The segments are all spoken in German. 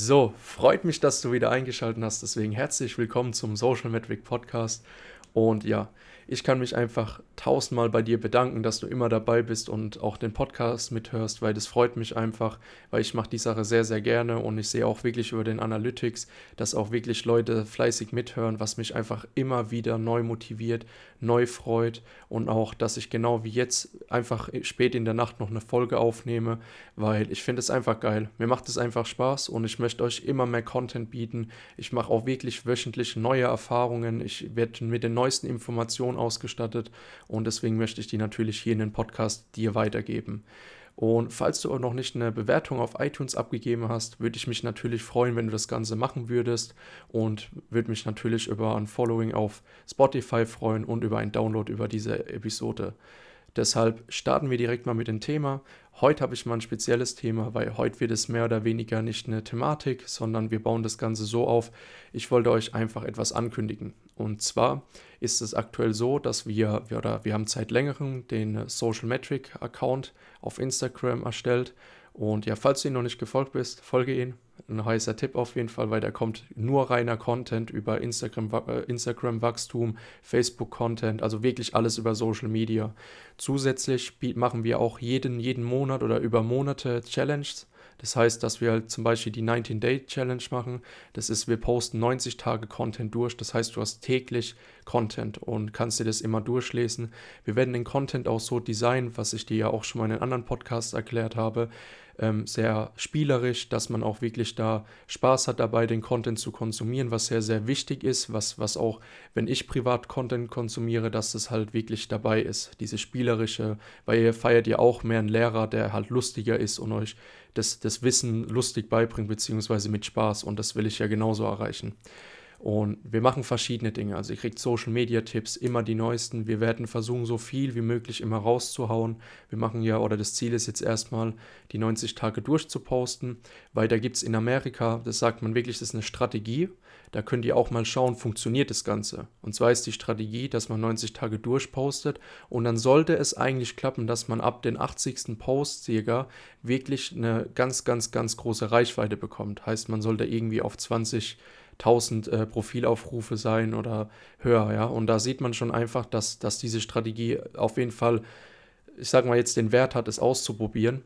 So, freut mich, dass du wieder eingeschaltet hast. Deswegen herzlich willkommen zum Social Metric Podcast. Und ja, ich kann mich einfach tausendmal bei dir bedanken, dass du immer dabei bist und auch den Podcast mithörst, weil das freut mich einfach, weil ich mache die Sache sehr, sehr gerne und ich sehe auch wirklich über den Analytics, dass auch wirklich Leute fleißig mithören, was mich einfach immer wieder neu motiviert, neu freut und auch, dass ich genau wie jetzt einfach spät in der Nacht noch eine Folge aufnehme, weil ich finde es einfach geil. Mir macht es einfach Spaß und ich möchte euch immer mehr Content bieten. Ich mache auch wirklich wöchentlich neue Erfahrungen. Ich werde mit den neuesten Informationen ausgestattet und deswegen möchte ich die natürlich hier in den Podcast dir weitergeben. Und falls du auch noch nicht eine Bewertung auf iTunes abgegeben hast, würde ich mich natürlich freuen, wenn du das Ganze machen würdest und würde mich natürlich über ein Following auf Spotify freuen und über einen Download über diese Episode. Deshalb starten wir direkt mal mit dem Thema. Heute habe ich mal ein spezielles Thema, weil heute wird es mehr oder weniger nicht eine Thematik, sondern wir bauen das Ganze so auf. Ich wollte euch einfach etwas ankündigen. Und zwar ist es aktuell so, dass wir, oder wir haben seit längerem den Social Metric Account auf Instagram erstellt. Und ja, falls du ihn noch nicht gefolgt bist, folge ihn. Ein heißer Tipp auf jeden Fall, weil da kommt nur reiner Content über Instagram, äh, Instagram Wachstum, Facebook Content, also wirklich alles über Social Media. Zusätzlich machen wir auch jeden, jeden Monat oder über Monate Challenges das heißt, dass wir halt zum Beispiel die 19-Day-Challenge machen. Das ist, wir posten 90 Tage Content durch. Das heißt, du hast täglich Content und kannst dir das immer durchlesen. Wir werden den Content auch so designen, was ich dir ja auch schon mal in einem anderen Podcast erklärt habe, ähm, sehr spielerisch, dass man auch wirklich da Spaß hat dabei, den Content zu konsumieren, was sehr, sehr wichtig ist, was, was auch, wenn ich privat Content konsumiere, dass das halt wirklich dabei ist, diese spielerische, weil ihr feiert ja auch mehr einen Lehrer, der halt lustiger ist und euch das, das Wissen lustig beibringt, beziehungsweise mit Spaß und das will ich ja genauso erreichen. Und wir machen verschiedene Dinge. Also ihr kriegt Social Media Tipps, immer die neuesten. Wir werden versuchen, so viel wie möglich immer rauszuhauen. Wir machen ja, oder das Ziel ist jetzt erstmal, die 90 Tage durchzuposten, weil da gibt es in Amerika, das sagt man wirklich, das ist eine Strategie. Da könnt ihr auch mal schauen, funktioniert das Ganze. Und zwar ist die Strategie, dass man 90 Tage durchpostet und dann sollte es eigentlich klappen, dass man ab den 80. Post circa wirklich eine ganz, ganz, ganz große Reichweite bekommt. Heißt, man sollte irgendwie auf 20 1000 äh, Profilaufrufe sein oder höher, ja. Und da sieht man schon einfach, dass, dass diese Strategie auf jeden Fall, ich sag mal jetzt, den Wert hat, es auszuprobieren.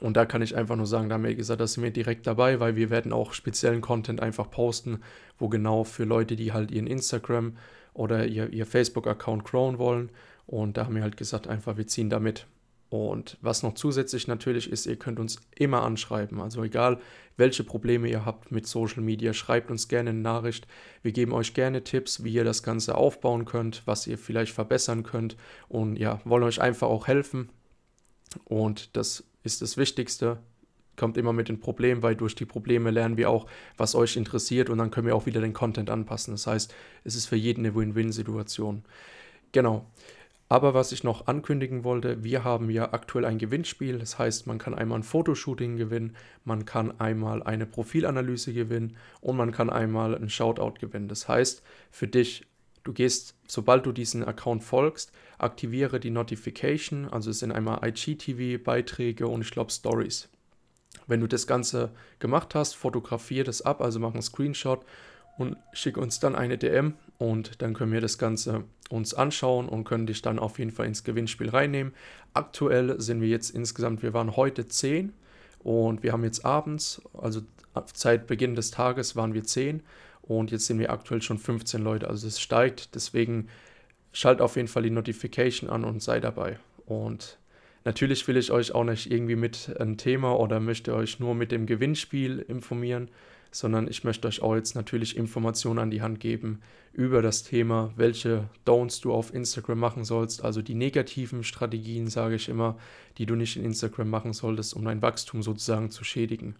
Und da kann ich einfach nur sagen, da haben wir gesagt, da sind wir direkt dabei, weil wir werden auch speziellen Content einfach posten, wo genau für Leute, die halt ihren Instagram oder ihr, ihr Facebook-Account growen wollen. Und da haben wir halt gesagt, einfach, wir ziehen damit. Und was noch zusätzlich natürlich ist, ihr könnt uns immer anschreiben. Also egal, welche Probleme ihr habt mit Social Media, schreibt uns gerne eine Nachricht. Wir geben euch gerne Tipps, wie ihr das Ganze aufbauen könnt, was ihr vielleicht verbessern könnt. Und ja, wollen euch einfach auch helfen. Und das ist das Wichtigste. Kommt immer mit den Problemen, weil durch die Probleme lernen wir auch, was euch interessiert und dann können wir auch wieder den Content anpassen. Das heißt, es ist für jeden eine Win-Win-Situation. Genau. Aber was ich noch ankündigen wollte, wir haben ja aktuell ein Gewinnspiel. Das heißt, man kann einmal ein Fotoshooting gewinnen, man kann einmal eine Profilanalyse gewinnen und man kann einmal ein Shoutout gewinnen. Das heißt, für dich, du gehst, sobald du diesen Account folgst, aktiviere die Notification. Also es sind einmal IGTV-Beiträge und ich glaube Stories. Wenn du das Ganze gemacht hast, fotografiere das ab, also mach einen Screenshot und schick uns dann eine DM und dann können wir das Ganze uns anschauen und können dich dann auf jeden Fall ins Gewinnspiel reinnehmen. Aktuell sind wir jetzt insgesamt, wir waren heute 10 und wir haben jetzt abends, also seit Beginn des Tages waren wir 10 und jetzt sind wir aktuell schon 15 Leute, also es steigt, deswegen schalt auf jeden Fall die Notification an und sei dabei. Und natürlich will ich euch auch nicht irgendwie mit einem Thema oder möchte euch nur mit dem Gewinnspiel informieren, sondern ich möchte euch auch jetzt natürlich Informationen an die Hand geben über das Thema, welche Don'ts du auf Instagram machen sollst, also die negativen Strategien, sage ich immer, die du nicht in Instagram machen solltest, um dein Wachstum sozusagen zu schädigen.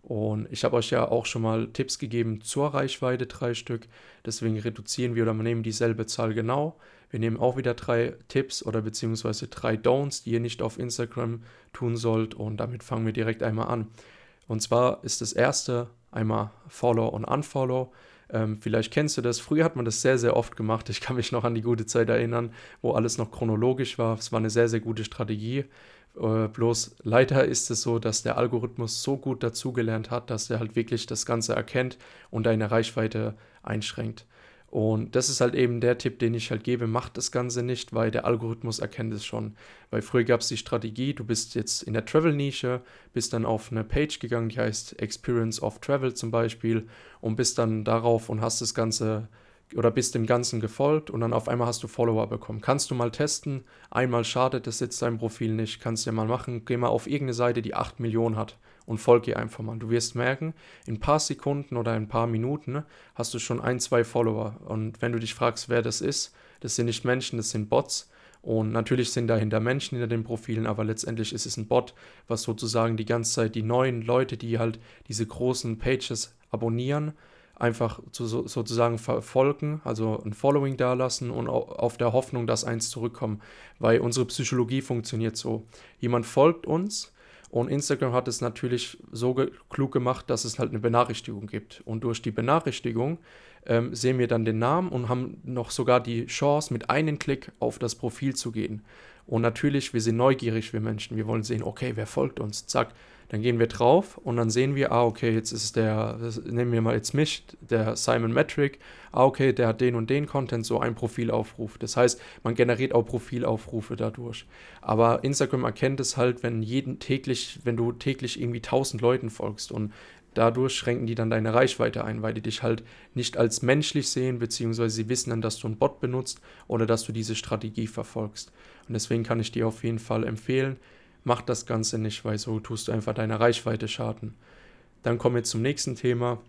Und ich habe euch ja auch schon mal Tipps gegeben zur Reichweite, drei Stück. Deswegen reduzieren wir oder wir nehmen dieselbe Zahl genau. Wir nehmen auch wieder drei Tipps oder beziehungsweise drei Don'ts, die ihr nicht auf Instagram tun sollt. Und damit fangen wir direkt einmal an. Und zwar ist das erste einmal Follow und Unfollow. Ähm, vielleicht kennst du das. Früher hat man das sehr, sehr oft gemacht. Ich kann mich noch an die gute Zeit erinnern, wo alles noch chronologisch war. Es war eine sehr, sehr gute Strategie, Äh, bloß leider ist es so, dass der Algorithmus so gut dazugelernt hat, dass er halt wirklich das Ganze erkennt und deine Reichweite einschränkt. Und das ist halt eben der Tipp, den ich halt gebe, macht das Ganze nicht, weil der Algorithmus erkennt es schon. Weil früher gab es die Strategie, du bist jetzt in der Travel-Nische, bist dann auf eine Page gegangen, die heißt Experience of Travel zum Beispiel und bist dann darauf und hast das Ganze oder bist dem Ganzen gefolgt und dann auf einmal hast du Follower bekommen. Kannst du mal testen, einmal schadet das jetzt dein Profil nicht, kannst du ja mal machen, geh mal auf irgendeine Seite, die 8 Millionen hat und folge ihr einfach mal. Du wirst merken, in ein paar Sekunden oder ein paar Minuten hast du schon ein, zwei Follower und wenn du dich fragst, wer das ist, das sind nicht Menschen, das sind Bots und natürlich sind dahinter Menschen hinter den Profilen, aber letztendlich ist es ein Bot, was sozusagen die ganze Zeit die neuen Leute, die halt diese großen Pages abonnieren, einfach zu, sozusagen verfolgen, also ein Following dalassen und auf der Hoffnung, dass eins zurückkommt. Weil unsere Psychologie funktioniert so. Jemand folgt uns und Instagram hat es natürlich so klug gemacht, dass es halt eine Benachrichtigung gibt. Und durch die Benachrichtigung ähm, sehen wir dann den Namen und haben noch sogar die Chance, mit einem Klick auf das Profil zu gehen. Und natürlich, wir sind neugierig, wir Menschen. Wir wollen sehen, okay, wer folgt uns? Zack dann gehen wir drauf und dann sehen wir, ah, okay, jetzt ist der, nehmen wir mal jetzt mich, der Simon Metric, ah, okay, der hat den und den Content, so ein Profilaufruf. Das heißt, man generiert auch Profilaufrufe dadurch. Aber Instagram erkennt es halt, wenn jeden täglich, wenn du täglich irgendwie 1000 Leuten folgst und dadurch schränken die dann deine Reichweite ein, weil die dich halt nicht als menschlich sehen, beziehungsweise sie wissen dann, dass du einen Bot benutzt oder dass du diese Strategie verfolgst. Und deswegen kann ich dir auf jeden Fall empfehlen, mach das Ganze nicht, weil so tust du einfach deiner Reichweite schaden. Dann kommen wir zum nächsten Thema.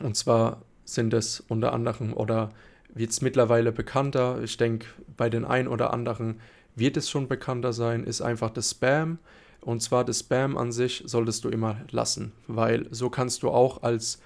Und zwar sind es unter anderem oder wird es mittlerweile bekannter. Ich denke, bei den einen oder anderen wird es schon bekannter sein, ist einfach das Spam. Und zwar das Spam an sich solltest du immer lassen, weil so kannst du auch als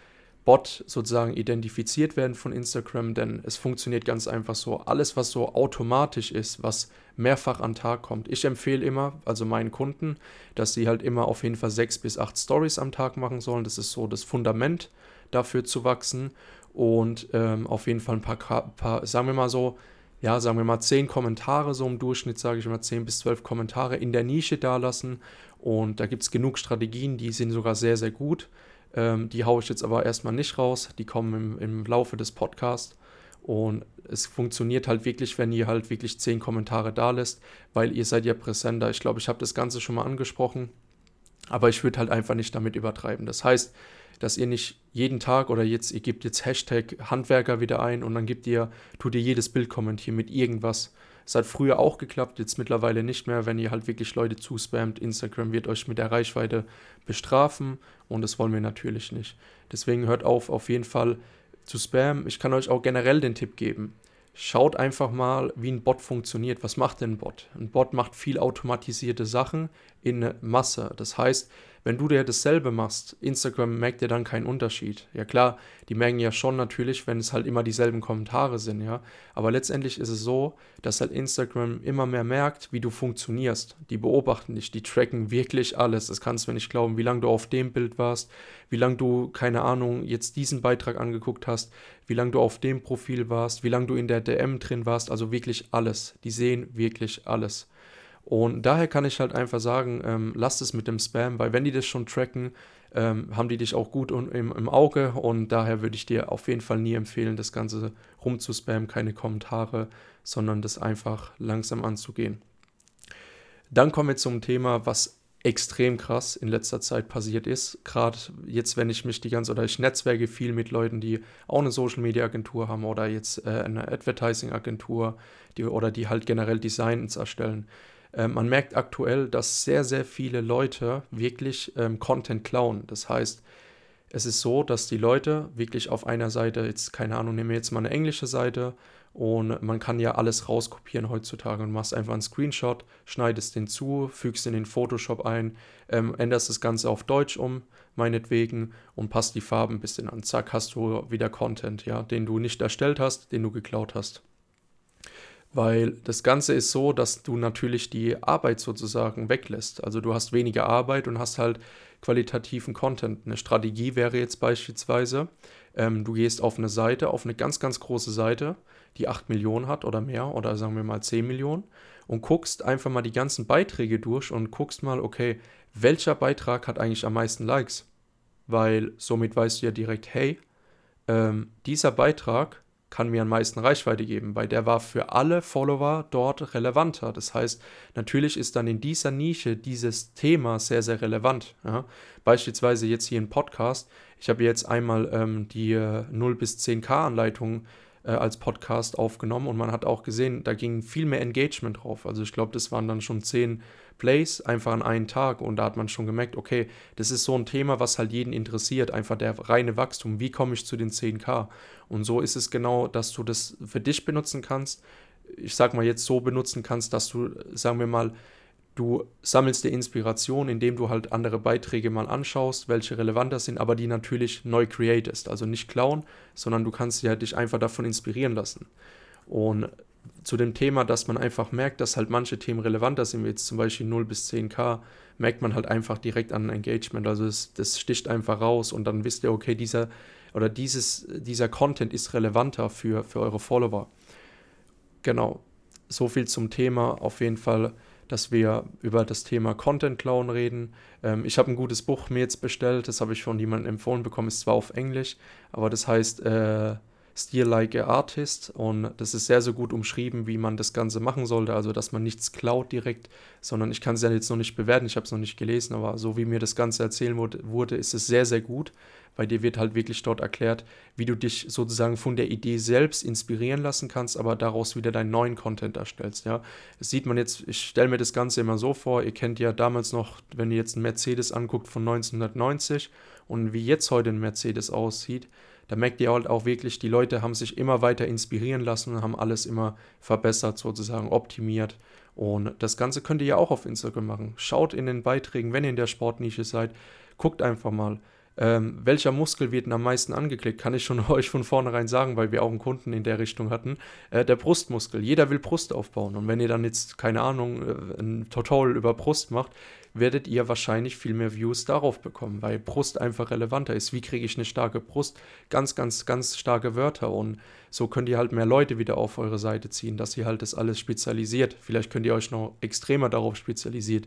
Bot sozusagen identifiziert werden von Instagram, denn es funktioniert ganz einfach so. Alles, was so automatisch ist, was mehrfach an Tag kommt. Ich empfehle immer, also meinen Kunden, dass sie halt immer auf jeden Fall sechs bis acht Stories am Tag machen sollen. Das ist so das Fundament dafür zu wachsen und ähm, auf jeden Fall ein paar, paar, sagen wir mal so, ja, sagen wir mal zehn Kommentare, so im Durchschnitt sage ich immer zehn bis zwölf Kommentare in der Nische dalassen und da gibt es genug Strategien, die sind sogar sehr, sehr gut. Ähm, die haue ich jetzt aber erstmal nicht raus. Die kommen im, im Laufe des Podcasts. Und es funktioniert halt wirklich, wenn ihr halt wirklich zehn Kommentare da lässt, weil ihr seid ja präsenter. Ich glaube, ich habe das Ganze schon mal angesprochen, aber ich würde halt einfach nicht damit übertreiben. Das heißt, dass ihr nicht jeden Tag oder jetzt, ihr gebt jetzt Hashtag Handwerker wieder ein und dann gibt ihr, tut ihr jedes Bild kommentieren mit irgendwas. Es hat früher auch geklappt, jetzt mittlerweile nicht mehr, wenn ihr halt wirklich Leute zuspammt. Instagram wird euch mit der Reichweite bestrafen und das wollen wir natürlich nicht. Deswegen hört auf, auf jeden Fall zu spammen. Ich kann euch auch generell den Tipp geben. Schaut einfach mal, wie ein Bot funktioniert. Was macht denn ein Bot? Ein Bot macht viel automatisierte Sachen in Masse. Das heißt, wenn du dir dasselbe machst, Instagram merkt dir dann keinen Unterschied. Ja klar, die merken ja schon natürlich, wenn es halt immer dieselben Kommentare sind, ja. Aber letztendlich ist es so, dass halt Instagram immer mehr merkt, wie du funktionierst. Die beobachten dich, die tracken wirklich alles. Das kannst du mir nicht glauben, wie lange du auf dem Bild warst, wie lange du, keine Ahnung, jetzt diesen Beitrag angeguckt hast, wie lange du auf dem Profil warst, wie lange du in der DM drin warst, also wirklich alles. Die sehen wirklich alles. Und daher kann ich halt einfach sagen, ähm, lasst es mit dem Spam, weil wenn die das schon tracken, ähm, haben die dich auch gut im, im Auge und daher würde ich dir auf jeden Fall nie empfehlen, das Ganze rumzuspammen, keine Kommentare, sondern das einfach langsam anzugehen. Dann kommen wir zum Thema, was extrem krass in letzter Zeit passiert ist. Gerade jetzt, wenn ich mich die ganze oder ich netzwerke viel mit Leuten, die auch eine Social Media Agentur haben oder jetzt äh, eine Advertising Agentur die, oder die halt generell Designs erstellen. Äh, man merkt aktuell, dass sehr, sehr viele Leute wirklich ähm, Content klauen. Das heißt, es ist so, dass die Leute wirklich auf einer Seite, jetzt keine Ahnung, nehmen wir jetzt mal eine englische Seite und man kann ja alles rauskopieren heutzutage und machst einfach einen Screenshot, schneidest den zu, fügst in den Photoshop ein, ähm, änderst das Ganze auf Deutsch um, meinetwegen, und passt die Farben ein bisschen an. Zack, hast du wieder Content, ja, den du nicht erstellt hast, den du geklaut hast. Weil das Ganze ist so, dass du natürlich die Arbeit sozusagen weglässt. Also du hast weniger Arbeit und hast halt qualitativen Content. Eine Strategie wäre jetzt beispielsweise, ähm, du gehst auf eine Seite, auf eine ganz, ganz große Seite, die 8 Millionen hat oder mehr oder sagen wir mal 10 Millionen und guckst einfach mal die ganzen Beiträge durch und guckst mal, okay, welcher Beitrag hat eigentlich am meisten Likes? Weil somit weißt du ja direkt, hey, ähm, dieser Beitrag kann mir am meisten Reichweite geben, weil der war für alle Follower dort relevanter. Das heißt, natürlich ist dann in dieser Nische dieses Thema sehr, sehr relevant. Ja? Beispielsweise jetzt hier im Podcast. Ich habe jetzt einmal ähm, die äh, 0 bis 10k Anleitung äh, als Podcast aufgenommen und man hat auch gesehen, da ging viel mehr Engagement drauf. Also ich glaube, das waren dann schon 10 Plays einfach an einen Tag und da hat man schon gemerkt, okay, das ist so ein Thema, was halt jeden interessiert, einfach der reine Wachstum, wie komme ich zu den 10k? Und so ist es genau, dass du das für dich benutzen kannst. Ich sag mal jetzt so benutzen kannst, dass du, sagen wir mal, du sammelst dir Inspiration, indem du halt andere Beiträge mal anschaust, welche relevanter sind, aber die natürlich neu createst. Also nicht klauen, sondern du kannst ja dich einfach davon inspirieren lassen. Und zu dem Thema, dass man einfach merkt, dass halt manche Themen relevanter sind, wie jetzt zum Beispiel 0 bis 10k, merkt man halt einfach direkt an Engagement. Also es, das sticht einfach raus und dann wisst ihr, okay, dieser oder dieses, dieser Content ist relevanter für, für eure Follower. Genau. So viel zum Thema. Auf jeden Fall, dass wir über das Thema Content Clown reden. Ähm, ich habe ein gutes Buch mir jetzt bestellt, das habe ich von jemandem empfohlen bekommen, ist zwar auf Englisch, aber das heißt äh, Steal Like a Artist und das ist sehr, sehr gut umschrieben, wie man das Ganze machen sollte. Also, dass man nichts klaut direkt, sondern ich kann es ja jetzt noch nicht bewerten, ich habe es noch nicht gelesen, aber so wie mir das Ganze erzählen wurde, wurde, ist es sehr, sehr gut. Bei dir wird halt wirklich dort erklärt, wie du dich sozusagen von der Idee selbst inspirieren lassen kannst, aber daraus wieder deinen neuen Content erstellst. Ja, das sieht man jetzt, ich stelle mir das Ganze immer so vor, ihr kennt ja damals noch, wenn ihr jetzt einen Mercedes anguckt von 1990 und wie jetzt heute ein Mercedes aussieht, da merkt ihr halt auch wirklich, die Leute haben sich immer weiter inspirieren lassen und haben alles immer verbessert, sozusagen optimiert. Und das Ganze könnt ihr ja auch auf Instagram machen. Schaut in den Beiträgen, wenn ihr in der Sportnische seid, guckt einfach mal. Ähm, welcher Muskel wird am meisten angeklickt? Kann ich schon euch von vornherein sagen, weil wir auch einen Kunden in der Richtung hatten. Äh, der Brustmuskel. Jeder will Brust aufbauen. Und wenn ihr dann jetzt, keine Ahnung, äh, ein Tutorial über Brust macht, werdet ihr wahrscheinlich viel mehr Views darauf bekommen, weil Brust einfach relevanter ist. Wie kriege ich eine starke Brust? Ganz, ganz, ganz starke Wörter und so könnt ihr halt mehr Leute wieder auf eure Seite ziehen, dass ihr halt das alles spezialisiert. Vielleicht könnt ihr euch noch extremer darauf spezialisiert,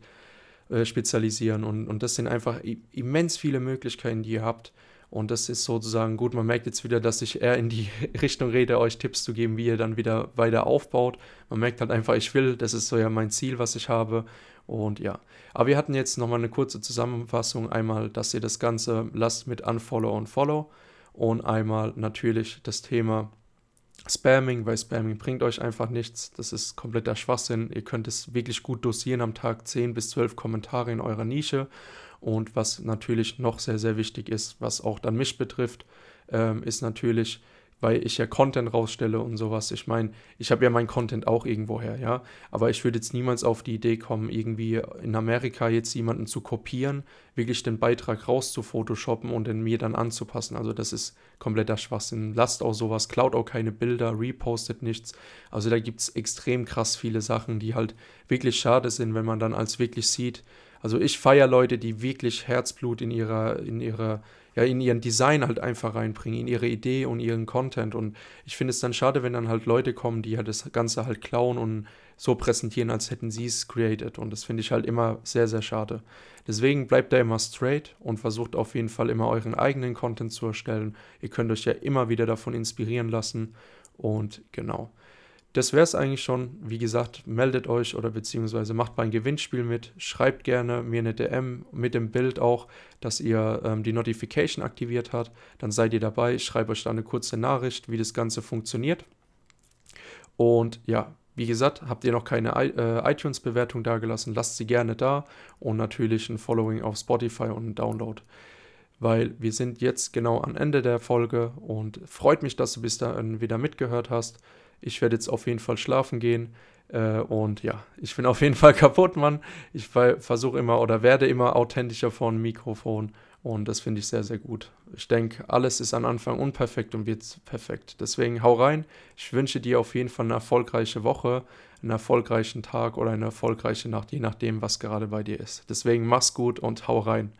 äh, spezialisieren und, und das sind einfach immens viele Möglichkeiten, die ihr habt. Und das ist sozusagen gut. Man merkt jetzt wieder, dass ich eher in die Richtung rede, euch Tipps zu geben, wie ihr dann wieder weiter aufbaut. Man merkt halt einfach, ich will, das ist so ja mein Ziel, was ich habe. Und ja, aber wir hatten jetzt nochmal eine kurze Zusammenfassung. Einmal, dass ihr das Ganze lasst mit Unfollow und Follow. Und einmal natürlich das Thema Spamming, weil Spamming bringt euch einfach nichts. Das ist kompletter Schwachsinn. Ihr könnt es wirklich gut dosieren am Tag 10 bis 12 Kommentare in eurer Nische. Und was natürlich noch sehr, sehr wichtig ist, was auch dann mich betrifft, ähm, ist natürlich, weil ich ja Content rausstelle und sowas. Ich meine, ich habe ja meinen Content auch irgendwoher, ja. Aber ich würde jetzt niemals auf die Idee kommen, irgendwie in Amerika jetzt jemanden zu kopieren, wirklich den Beitrag raus zu photoshoppen und den mir dann anzupassen. Also das ist kompletter Schwachsinn. Lasst auch sowas, klaut auch keine Bilder, repostet nichts. Also da gibt es extrem krass viele Sachen, die halt wirklich schade sind, wenn man dann als wirklich sieht. Also ich feiere Leute, die wirklich Herzblut in ihrer, in ihrer ja, in ihren Design halt einfach reinbringen, in ihre Idee und ihren Content. Und ich finde es dann schade, wenn dann halt Leute kommen, die halt das Ganze halt klauen und so präsentieren, als hätten sie es created. Und das finde ich halt immer sehr, sehr schade. Deswegen bleibt da immer straight und versucht auf jeden Fall immer euren eigenen Content zu erstellen. Ihr könnt euch ja immer wieder davon inspirieren lassen. Und genau das wäre es eigentlich schon. Wie gesagt, meldet euch oder beziehungsweise macht bei Gewinnspiel mit. Schreibt gerne mir eine DM mit dem Bild auch, dass ihr ähm, die Notification aktiviert habt. Dann seid ihr dabei. Ich schreibe euch da eine kurze Nachricht, wie das Ganze funktioniert. Und ja, wie gesagt, habt ihr noch keine äh, iTunes-Bewertung dagelassen, lasst sie gerne da und natürlich ein Following auf Spotify und ein Download. Weil wir sind jetzt genau am Ende der Folge und freut mich, dass du bis dahin wieder mitgehört hast. Ich werde jetzt auf jeden Fall schlafen gehen. Äh, und ja, ich bin auf jeden Fall kaputt, Mann. Ich versuche immer oder werde immer authentischer vor dem Mikrofon. Und das finde ich sehr, sehr gut. Ich denke, alles ist am Anfang unperfekt und wird perfekt. Deswegen hau rein. Ich wünsche dir auf jeden Fall eine erfolgreiche Woche, einen erfolgreichen Tag oder eine erfolgreiche Nacht, je nachdem, was gerade bei dir ist. Deswegen mach's gut und hau rein.